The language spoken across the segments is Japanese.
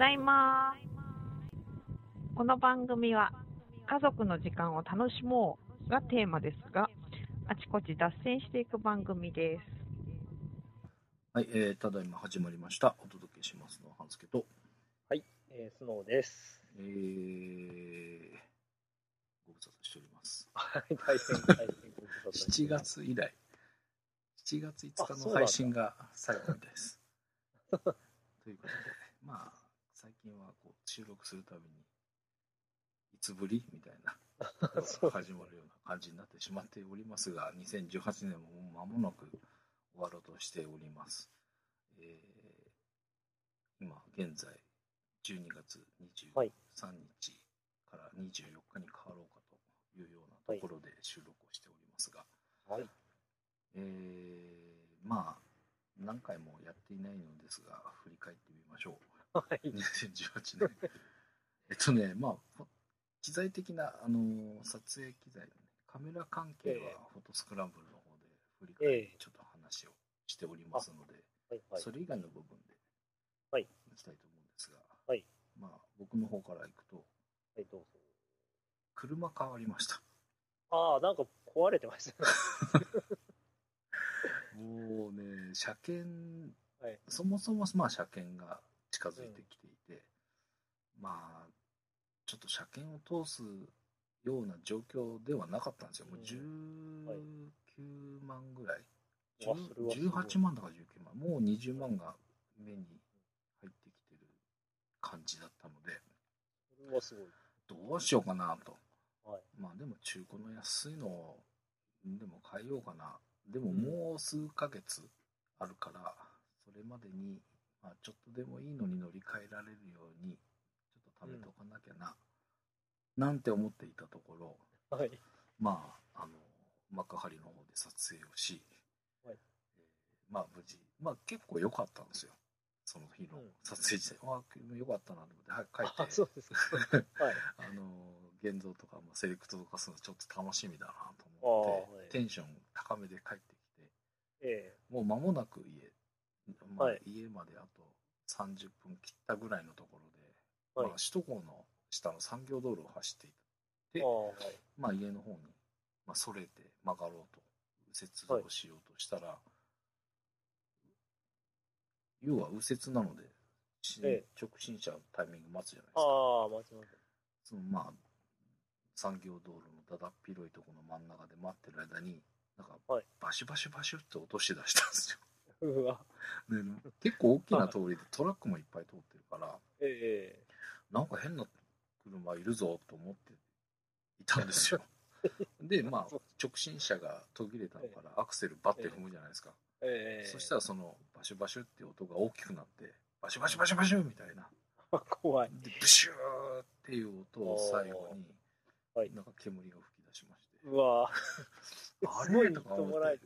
だいま。この番組は家族の時間を楽しもうがテーマですが、あちこち脱線していく番組です。はい、えー、ただいま始まりました。お届けしますのは、半助と、はい、えー、スノーです。えー、ご無沙汰しております。はい、大変、大変ご無沙汰して7います。月以来、7月5日の配信が最後みたいです。ということで、まあ、収録するたびに、いつぶり？みたいな、始まるような感じになってしまっておりますが、2018年も間もなく終わろうとしております。えー今現在12月はい23日から24日に変わろうかというようなところで収録をしておりますが、はい、えーまあ何回もやっていないのですが振り返ってみましょう。はい、2018年。えっとね、まあ、機材的な、あの撮影機材の、ね、カメラ関係ええはフォトスクランブルの方で振り返りええちょっと話をしておりますので、はい、はい。それ以外の部分ではいいきたいと思うんですが、はいまあ、僕の方からいくと、はい、どうぞ。車変わりました。ああ、なんか壊れてましたね。もうね、車検、はいそもそもまあ車検が近づいてきていて、まあ、ちょっと車検を通すような状況ではなかったんですよ。もううんはい19万ぐらい。わそれはい18万だから19万。もう20万が目に入ってきてる感じだったので、それはすごい。どうしようかなと。はい。まあでも中古の安いのをでも買えようかな。でもうんもう数ヶ月あるから、それまでに、まあ、ちょっとでもいいのに乗り換えられるように、ちょっと貯めとかなきゃな、なんて思っていたところ、はい。まあ、あの、幕張の方で撮影をし、はいえーまあ無事、まあ結構良かったんですよ。その日のうん撮影自体。ああ、良かったなと思って、はい、帰って。あ、そうですか。はい。あの現像とか、まあ、セレクトとかするのちょっと楽しみだなと思って、はいテンション高めで帰ってきてえもう間もなく家、まあはい家まであと30分切ったぐらいのところで、はいまあ、首都高の下の産業道路を走っていえてはい。まあ、家の方に、まあ、それて曲がろうと右折をしようとしたら、要は右折なので、しええ直進車のタイミング待つじゃないですか。ああ、間違えそのまあ産業道路のだだっ広いところの真ん中で待ってる間になんかはいバシュバシュバシュって落とし出したんですよ。た。うわ。で結構大きな通りでトラックもいっぱい通ってるからええなんか変な車いるぞと思っていたんですよ。でまあ直進車が途切れたからアクセルバッて踏むじゃないですか。ええそしたらそのバシュバシュって音が大きくなってバシュバシュバシュバシュみたいな。ら、怖い。でブシューっていう音を最後にはいなんか煙が吹き出しまして。うわ。あれとか思って。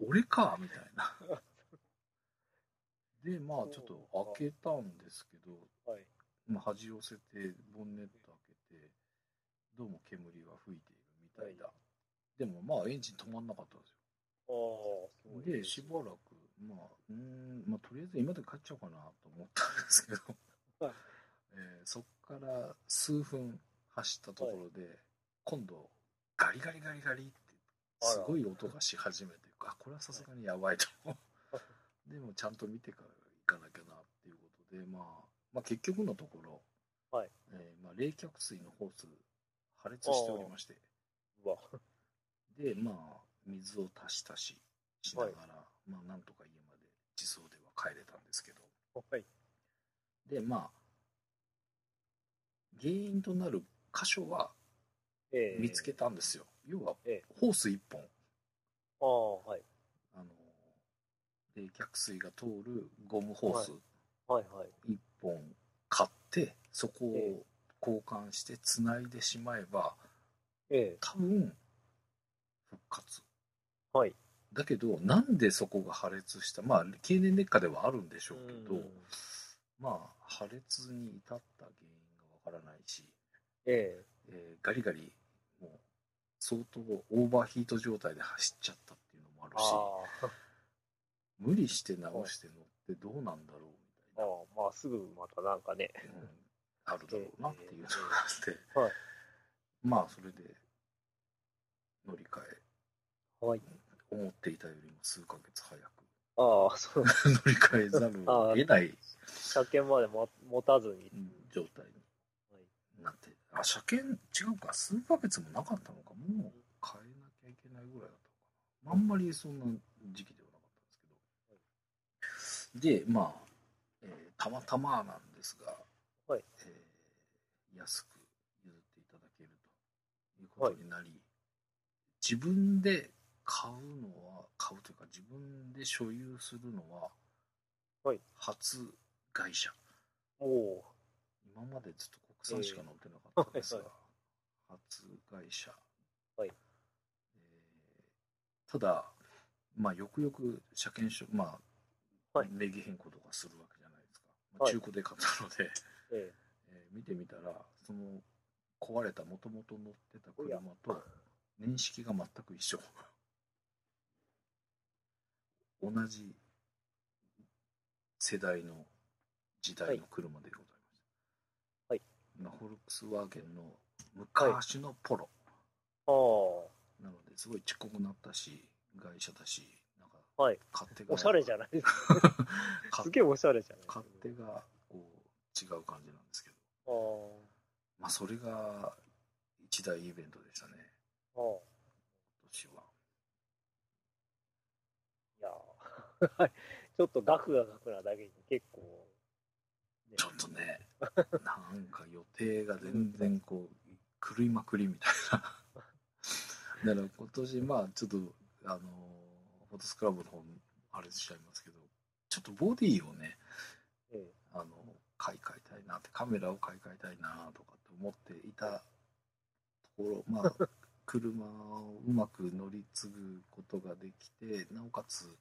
俺かみたいな。で、まあちょっと開けたんですけど、はい。まあ、端寄せて、ボンネット開けて、どうも煙が吹いているみたいだ。でもまあエンジン止まんなかったんですよ。い。で、しばらく、まあ、うーん、まあとりあえず今で帰っちゃおうかなと思ったんですけど、はい えーそっから数分走ったところで、今度、ガリガリガリガリって、すごい音がし始めて、あ、これはさすがにやばいと。でもちゃんと見てから行かなきゃなっていうことで、まあ、まあ結局のところ、はいえーまあ、冷却水のホース破裂しておりまして、うわ。で、まあ、水を足し足ししながら、まあ、なんとか家まで自走では帰れたんですけど、はい。で、まあ、原因となる箇所はええ見つけたんですよ。要は、ええホース1本、ああ、はい。あの、冷却水が通るゴムホースはい、はい。1本買って、そこえを交換して繋いでしまえば、ええ多分、復活。はい。だけど、なんでそこが破裂した？まあ、経年劣化ではあるんでしょうけど、うんまあ、破裂に至った原因がわからないし、ええーガリガリ、もう、相当オーバーヒート状態で走っちゃっあるし。無理して直して乗ってどうなんだろうみたいああ、まあ、すぐまたなんかね。うん。あるだろうなっていうのがあって、はい。まあそれで乗り換え。はい。思っていたよりも数ヶ月早く。ああ、そう。乗り換えざるを得ない。車検までも持たずに。状態に。なってあ車検違うか。数ヶ月もなかったのか。もう変えなきゃいけないぐらいだったあんまりそんな時期ではなかったんですけど。でまあ、えーたまたまなんですが、はい。えー安く譲っていただけるということになり、自分で買うのは買うというか自分で所有するのは、はい。初会社。おお今までずっと国産しか乗ってなかったんですが、えー初会社、はい。えーただ、まあ、よくよく車検証、まあはい。名義変更とかするわけじゃないですか、まあはい。中古で買ったので、ええ。えー見てみたらその壊れたもともと乗ってた車と 年式が全く一緒。同じ世代の時代の車でございます、はい。まあフォルクスワーゲンの昔のポロ、ああ。なのですごいちっこくなったし外車だしなんかはい。勝手が おしゃれじゃないですか。勝すげえおしゃれじゃない。勝手がこう違う感じなんですけどあまあそれが一大イベントでしたねあ。今年はいや ちょっと額が額なだけに結構、ねちょっとねなんか予定が全然こう狂いまくりみたいなだから今年まあちょっとあのフォトスクラブの方あれしちゃいますけどちょっとボディをねええ。あの買い替えたいなってカメラを買い替えたいなとかって思っていたところまあ 車をうまく乗り継ぐことができてなおかつ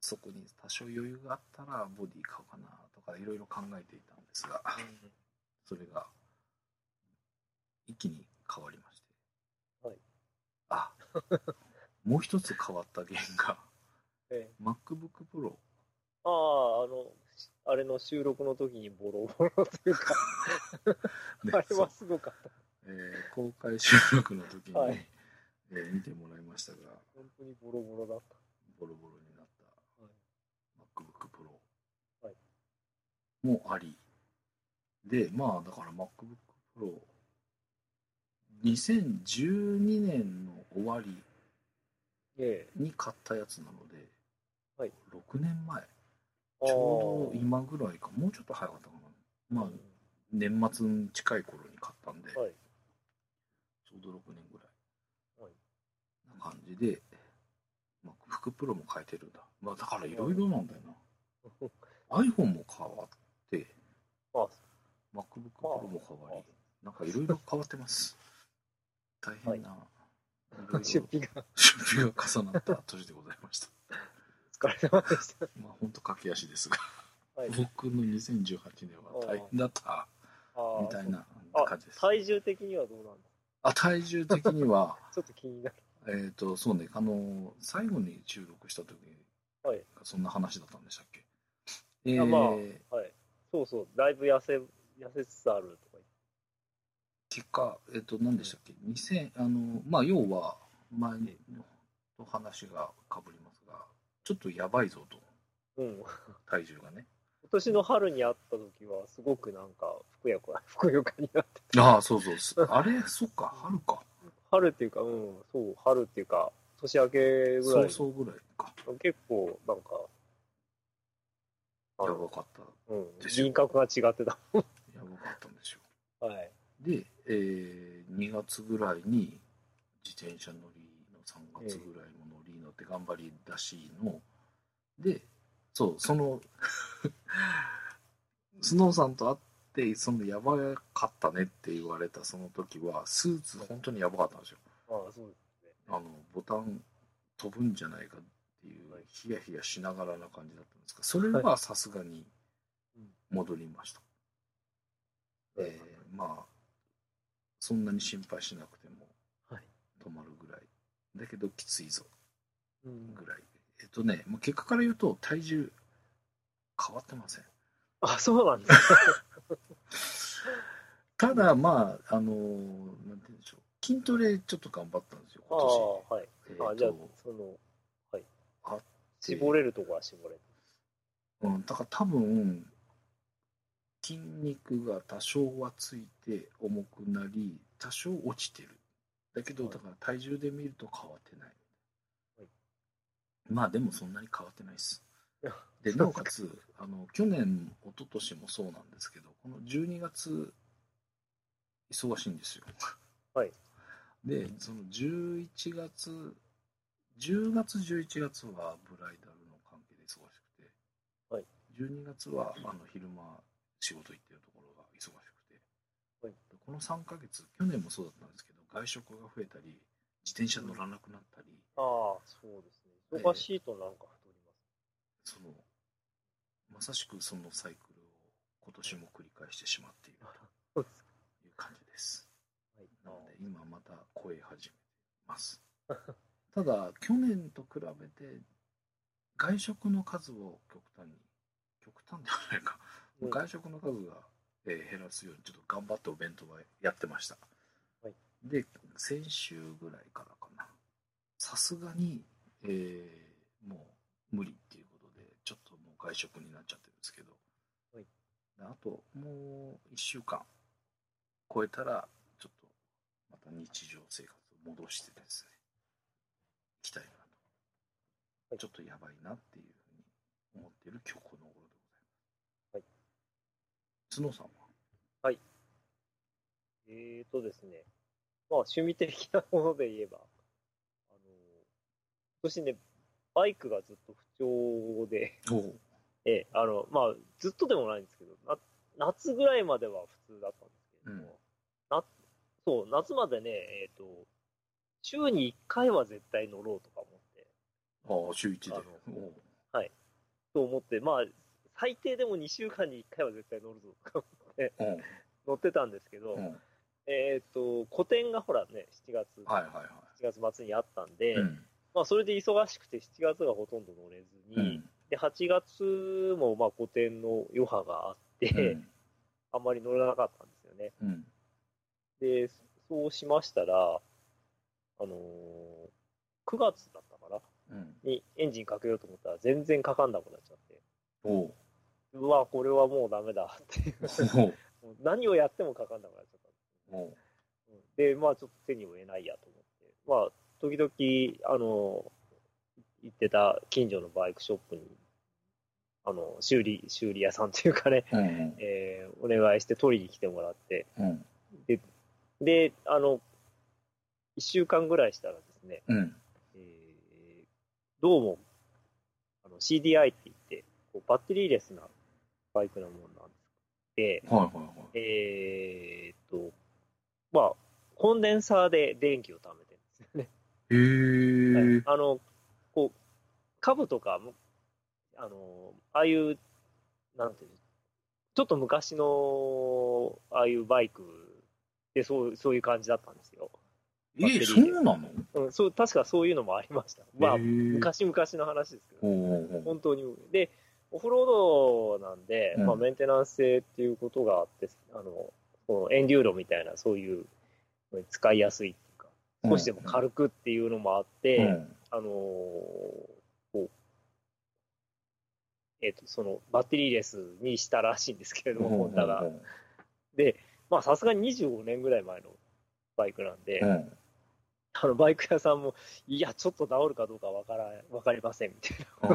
そこに多少余裕があったらボディ買おうかなとかいろいろ考えていたんですがそれが一気に変わりまして、はいあ。もう一つ変わった原因がええ。MacBook Pro ああ、あの、あれの収録の時にボロボロというか、ねあれはすごかった。えー公開収録の時に、はい。えー見てもらいましたが本当にボロボロだった。ボロボロになったはい。MacBook Pro はい。もあり。でまあだから MacBook Pro 2012年の終わりええ。に買ったやつなので、はい。6年前。あちょうど今ぐらいかも。うちょっと早かったかな。まあうん。年末に近い頃に買ったんで、はい。ちょうど6年ぐらい。はい。な感じで、まあ、服プロも変えてるんだ。まあ、だからいろいろなんだよな。iPhone も変わって、あ。MacBook Pro も変わり、なんかいろいろ変わってます。大変な、いろいろ 出費が出費が重なった年でございました。お疲れ様でした。まあ、本当駆け足ですが、はい。僕の2018年は大変だったみたいなあ感じです。体重的にはどうなんですあ体重的には、か ちょっと気になる。えっと、そうね、あの、最後に収録した時に、はい。そんな話だったんでしたっけ？えーあまあはい。そうそう、だいぶ痩せ、痩せつつあるとか結果、えっと、何でしたっけ、2000あの、まあ、要は、前にと話がかぶりますが、ちょっとやばいぞと。うん。体重がね。今年の春に会った時は、すごくなんか、ふくやか、ふくよかになって。ああ、そうそうす、あれ、そっか、春か、春っていうか、うん、そう、春っていうか、年明けぐらい、そうそうぐらいか、結構、なんか、あやのばかった、うん、ですよ輪郭が違ってた。やばかったんですよ。はい。で、えー、2月ぐらいに自転車乗りの3月ぐらいも乗り乗って頑張り出しの、でそうその スノーさんと会ってそのやばかったねって言われたその時はスーツ本当にやばかったんですよ。ああ、そうですね。あのボタン飛ぶんじゃないかっていうはい。ヒヤヒヤしながらな感じだったんですがそれはさすがに戻りました、えーまあそんなに心配しなくてもはい止まるぐらいだけどきついぞうんぐらいえっとね、まあ、結果から言うと体重変わってません。あ、そうなんですか。ただ、まあ、あのーなんて言うんでしょう。筋トレちょっと頑張ったんですよ、あ今年。あ、はい。えーとあ、じゃあ、その、はいあ。絞れるとこは絞れる。うん、だから多分、筋肉が多少はついて重くなり、多少落ちてる。だけど、はいだから体重で見ると変わってない。はいまあでもそんなに変わってないです。で、なおかつ、あの、去年、一昨年もそうなんですけど、この12月、忙しいんですよ。はい。で、その11月、10月、11月はブライダルの関係で忙しくて、はい。12月はあの昼間仕事行ってるところが忙しくて、はいこの3ヶ月、去年もそうだったんですけど、外食が増えたり、自転車乗らなくなったり、ああ、そうですね。忙しいとなんか太ります。そのまさしくそのサイクルを今年も繰り返してしまっているという感じです。はい。なので今また超え始めています。ただ去年と比べて外食の数を極端に極端ではないか、うん外食の数が、えー減らすようにちょっと頑張ってお弁当はやってました。はい。で先週ぐらいからかな。さすがに、えーもう無理っていうことでちょっともう外食になっちゃってるんですけど、はい。であともう1週間超えたらちょっとまた日常生活を戻してですね。行きたいなと、はい。ちょっとやばいなっていうふうに思っている今日この頃で角さんは？えーとですね、まあ趣味的なもので言えば、あの、今年ね、バイクがずっと不調で、ええ、あの、まあ、ずっとでもないんですけど、な夏ぐらいまでは普通だったんですけれども、なそう、夏までね、えっ、と、週に1回は絶対乗ろうとか思って、ああ週一で。あのおう。と思って、まあ、最低でも2週間に1回は絶対乗るぞとか思ってうん。乗ってたんですけど、うん。えっ、と、個展がほらね、7月、はいはいは7月末にあったんで、い。うん。まあ、それで忙しくて7月がほとんど乗れずに、うん。で、8月もまあ個展の余波があって、うん。あんまり乗らなかったんですよね。うん。で、そうしましたら、あのー9月だったかな？うん。にエンジンかけようと思ったら全然かかんなくなっちゃって、おううわ、これはもうダメだ。っていう、何をやってもかかんなくなっちゃった。ん。でまあちょっと手に負えないやと思って、まあ時々、あの、行ってた近所のバイクショップに、あの、修理、修理屋さんというかね、うんえーお願いして取りに来てもらって、うん。で、で、あの、一週間ぐらいしたらですね、うん。えーどうも、あの CDI って言って、こうバッテリーレスなバイクなものなんですで、はいはいはい。えーっと、まあ、コンデンサーで電気を貯めてるんですよね。へえ。あの、こう、株とかも、あの、ああいう、なんていうのちょっと昔の、ああいうバイクでそうそういう感じだったんですよ。え、リーそうなの？うん、そう、確かそういうのもありました。まあ、昔々の話ですけど、本当に。で、オフロードなんで、うん。まあ、メンテナンス性っていうことがあって、あの、このエンデューロみたいな、そういう、使いやすいっていうか、少しでも軽くっていうのもあって、うん。あのーこう、えっ、と、その、バッテリーレスにしたらしいんですけれども、ホンダが。で、まあ、さすがに25年ぐらい前のバイクなんで、うん。あの、バイク屋さんも、いや、ちょっと治るかどうかわから、わかりません、みたいな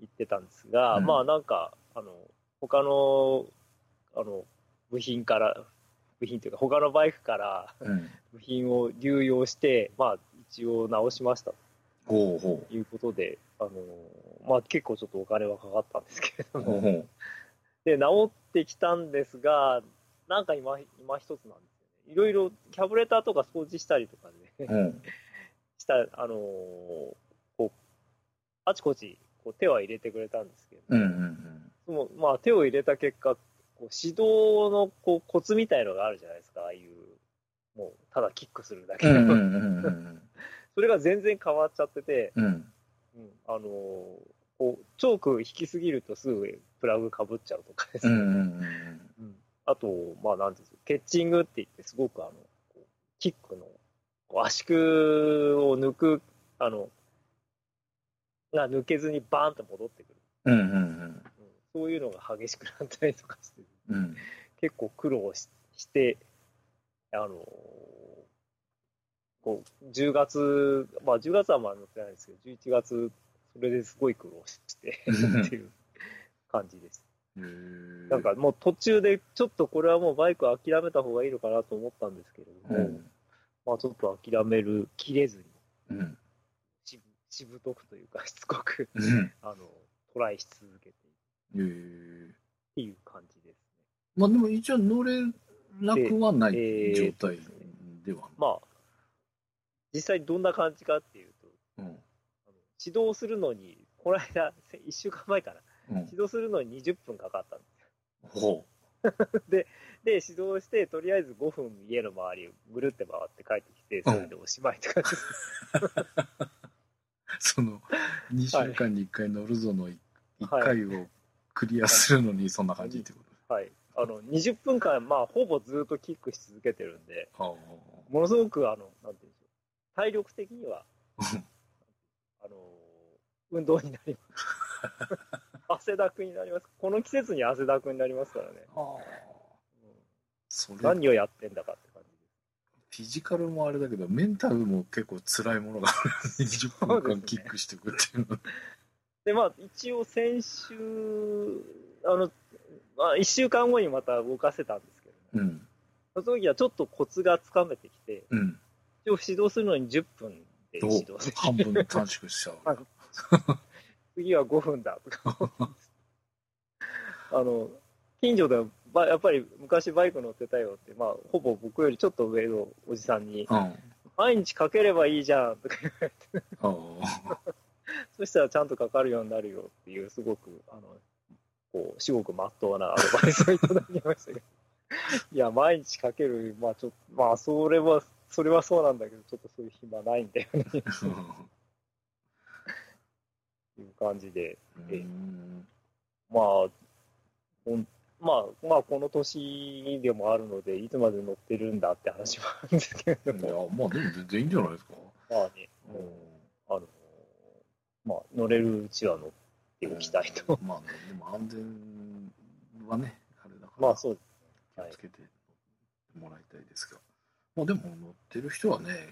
言ってたんですが、うん。まあ、なんか、あの、他の、あの、部品から、部品というか、他のバイクからうん。部品を流用して、まあ、一応直しましたほうほということで、あの、まあ、結構ちょっとお金はかかったんですけれど。も、うほうほう。で、治ってきたんですが、なんか今、今一つなんですよね。いろいろキャブレターとか掃除したりとかね、うん。した、あのーこう、あちこちこう手は入れてくれたんですけど、うんうんでもまあ手を入れた結果、こう指導のこうコツみたいのがあるじゃないですか、ああいう、もうただキックするだけ。の、うんうんうんうん。それが全然変わっちゃってて、うん。うん。あのーこう、チョーク引きすぎるとすぐプラグかぶっちゃうとかですね。うんうんうんうん。あと、まあ、なんですか、ケッチングって言って、すごくあの、キックの、圧縮を抜く、あの、が抜けずにバーンと戻ってくる。うんうんうん。うん。そういうのが激しくなったりとかして、うん。結構苦労しして、あのこう、10月、まあ10月はまあ乗ってないですけど、11月、それですごい苦労してうん。っていう感じです。なんかもう途中で、ちょっとこれはもうバイク諦めた方がいいのかなと思ったんですけれども、うん。まあちょっと諦める、切れずに、うんしぶとくというか、しつこく、うん。あの、トライし続けているっていう感じですね。まあでも一応乗れなくはないえー状態では。まあ、実際どんな感じかっていうと、うん。あの指導するのに、この間、1週間前かな、うん。指導するのに20分かかったんです。ほ で、指導して、とりあえず5分家の周りをぐるって回って帰ってきて、それでおしまいって感じです。う その2週間に1回乗るぞの1はい回をクリアするのにそんな感じってこと？はい。あの、20分間、まあ、ほぼずっとキックし続けてるんで、ものすごく、あの、なんていうんでしょう。体力的には、あの、運動になります。汗だくになります。この季節に汗だくになりますからね。うん何をやってんだかって。フィジカルもあれだけどメンタルも結構辛いものがある。20分間キックしていくっていうの。で、まあ、一応先週、あの、まあ、1週間後にまた動かせたんですけど、ね、うん。その時はちょっとコツがつかめてきて、うん。一応指導するのに10分で指導おでき半分短縮しちゃう。はい次は5分だとか。あの、近所でばやっぱり昔バイク乗ってたよって、まあ、ほぼ僕よりちょっと上のおじさんに、うん。毎日かければいいじゃんとか言われて、ああ そしたらちゃんとかかるようになるよっていう、すごく、あの、こう、至極まっとうなアドバイスをいただきましたけど。いや、毎日かける、まあちょっと、まあそれは、それはそうなんだけど、ちょっとそういう暇ないんだよね、っ ていう感じで、うん。まあ、ほんまあ、まあ、この年でもあるので、いつまで乗ってるんだって話もあるんですけれどいやも、まあでも全然いいんじゃないですか。まあね、あの、まあ、乗れるうちは乗っておきたいと。まあねでも安全はねあれだからまあ、そう気をつけてもらいたいですが、まあでも乗ってる人はね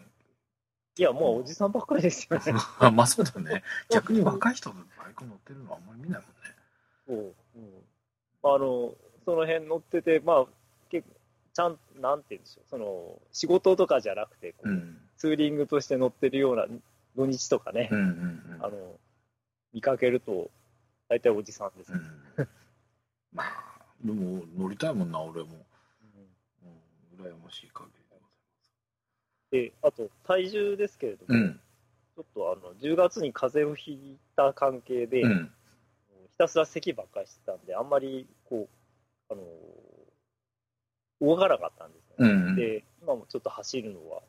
いや、もうおじさんばっかりですよね。あ まあそうだね。逆に若い人がバイク乗ってるのはあんまり見ないもんね。そう。うん。あの、その辺乗ってて、まあ、結構、ちゃん、なんて言うんでしょう、その、仕事とかじゃなくて、こううん。ツーリングとして乗ってるような土日とかね、うんうんうん。あの、見かけると、大体おじさんです。うん。まあでも乗りたいもんな俺も、うん、羨ましい限りでで、あと、体重ですけれども、ございますちょっとあの、10月に風邪をひいた関係で、うんたすら咳ばっかりしてたんで、あんまり、こう、あの、動かなかったんですね。うんうん。で、今もちょっと走るのは、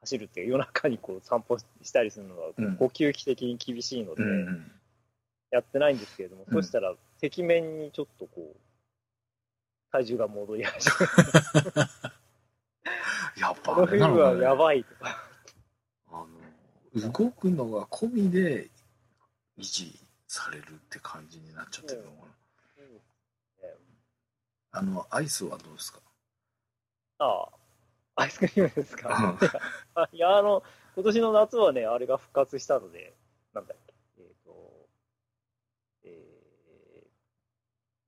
走るっていうか夜中にこう散歩したりするのはうん、呼吸器的に厳しいので、うんうん。やってないんですけれども、うん。そしたら、壁面にちょっとこう、体重が戻り始め やっぱこの冬はやばいとか。あの動くのが込みで維持されるって感じになっちゃってるのかな、あのアイスはどうですか？ああ、アイスクリームですか？いや、あの、今年の夏はね、あれが復活したので、なんだっけ、えっ、と、え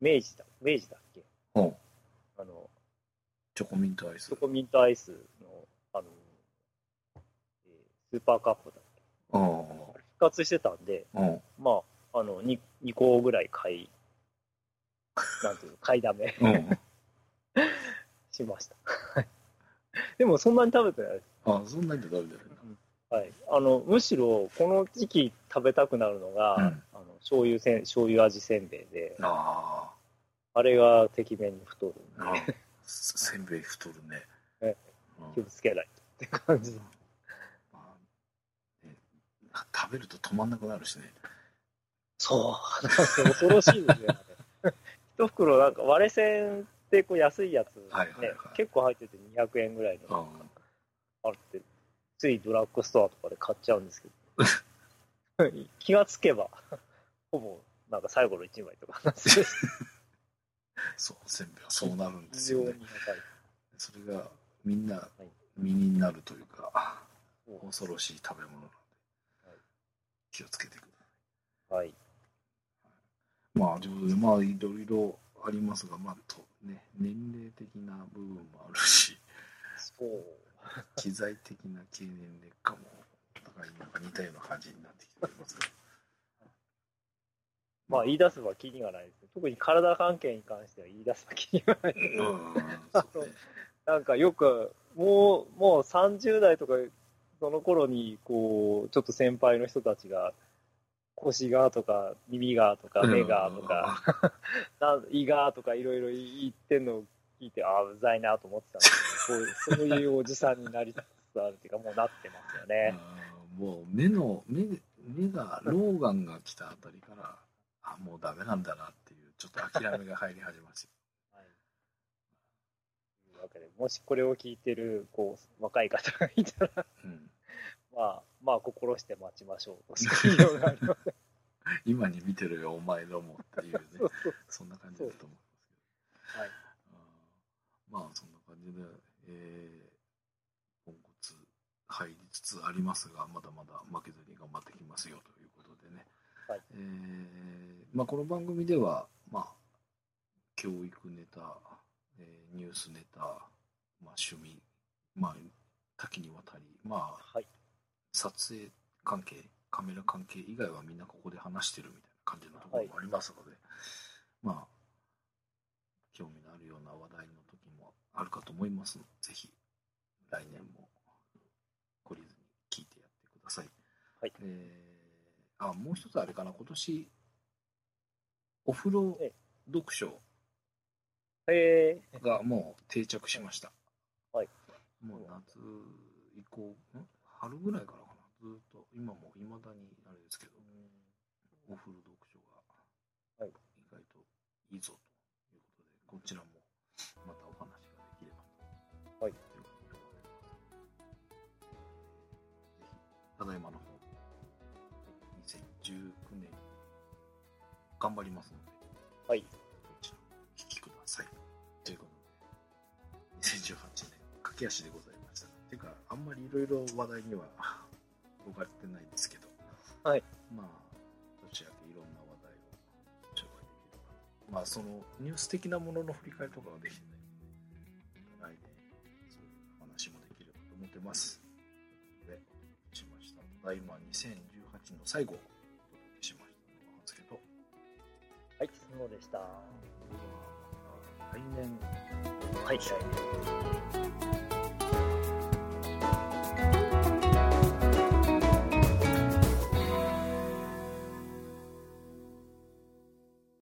ー、明治だ、明治だっけ、うん。あの、チョコミントアイス。チョコミントアイスの、あの、えースーパーカップだっけ、うん復活してたんで、うん。まあ、あの、2, 2個ぐらい買い、なんていうの、買いだめ。うん。しました。でも、そんなに食べてないです。あそんなに食べてるんはい。あの、むしろ、この時期食べたくなるのが、うん。あの、醤油せん、醤油味せんべいで、だああれがてきめんに太るんで、ーあせせんべい太るね。えうん。気をつけないとって感じ。まあね食べると止まんなくなるしねそう、なんか恐ろしいですよね。一袋なんか 割れ線ってこう安いやつ、ねはいはいはい。結構入ってて200円ぐらいの。うん。あるって、ついドラッグストアとかで買っちゃうんですけど、気がつけば、ほぼなんか最後の1枚とかなんですよ。そう、せんべいはそうなるんで非すよね。それがみんなはい。身になるというか、恐ろしい食べ物なのではい、気をつけてください。はい。まあ、ということで、まあ、いろいろありますが、まあ、とね、年齢的な部分もあるし、そう。機材的な経年劣化も、お互いなんか似たような感じになってきておりますが。まあ言い出せば気にはないですね。特に体関係に関しては言い出せば気にはない。うん、そうね。なんかよく、もう、もう30代とか、その頃に、こう、ちょっと先輩の人たちが、腰がとか、耳がとか、目がとか、なん胃がとかいろいろ言ってんのを聞いて、ああ、うざいなと思ってたんですけど、こうそういうおじさんになりつつあるっていうか、もうなってますよね。うんもう目の目目が老眼が来たあたりからあもうダメなんだなっていうちょっと諦めが入り始めましたはい。というわけで、もしこれを聞いてる、こう、若い方がいたら、うん、まあ、まあ、心して待ちましょうとしうがありません。今に見てるよお前どもっていうねそうそうそんな感じだと思いますけどはい。うんまあそんな感じで、えー、ポンコツ入りつつありますがまだまだ負けずに頑張ってきますよということでね、はいえーまあ、この番組では、まあ、教育ネタ、えーニュースネタ、まあ、趣味、まあ、多岐にわたり、まあ、はい。撮影関係カメラ関係以外はみんなここで話してるみたいな感じのところもありますので、まあ興味のあるような話題の時もあるかと思いますのでぜひ来年も懲りずに聞いてやってください、はい。えーあもう一つあれかな。今年お風呂ええ。読書がもう定着しました。はい。もう夏以降、ん？春ぐらいから今もいまだにあれですけど、お風呂読書がはい意外といいぞということで、こちらもまたお話ができればと。はいいうふうに思います。ぜひ、ただいまの方、2019年、頑張りますので、はい。こちらお聞きください。ということで、2018年、駆け足でございました。ていうか、あんまりいろいろ話題には転がってないですけど、はい。まあ、年明けいろんな話題を紹介できれば。まあ、そのニュース的なものの振り返りとかはできてないので、来年、そういう話もできればと思ってます。で、しました。ただいま2018の最後をお届けしましたのは、ですけど、はい、そうでした。は来年、い、来年。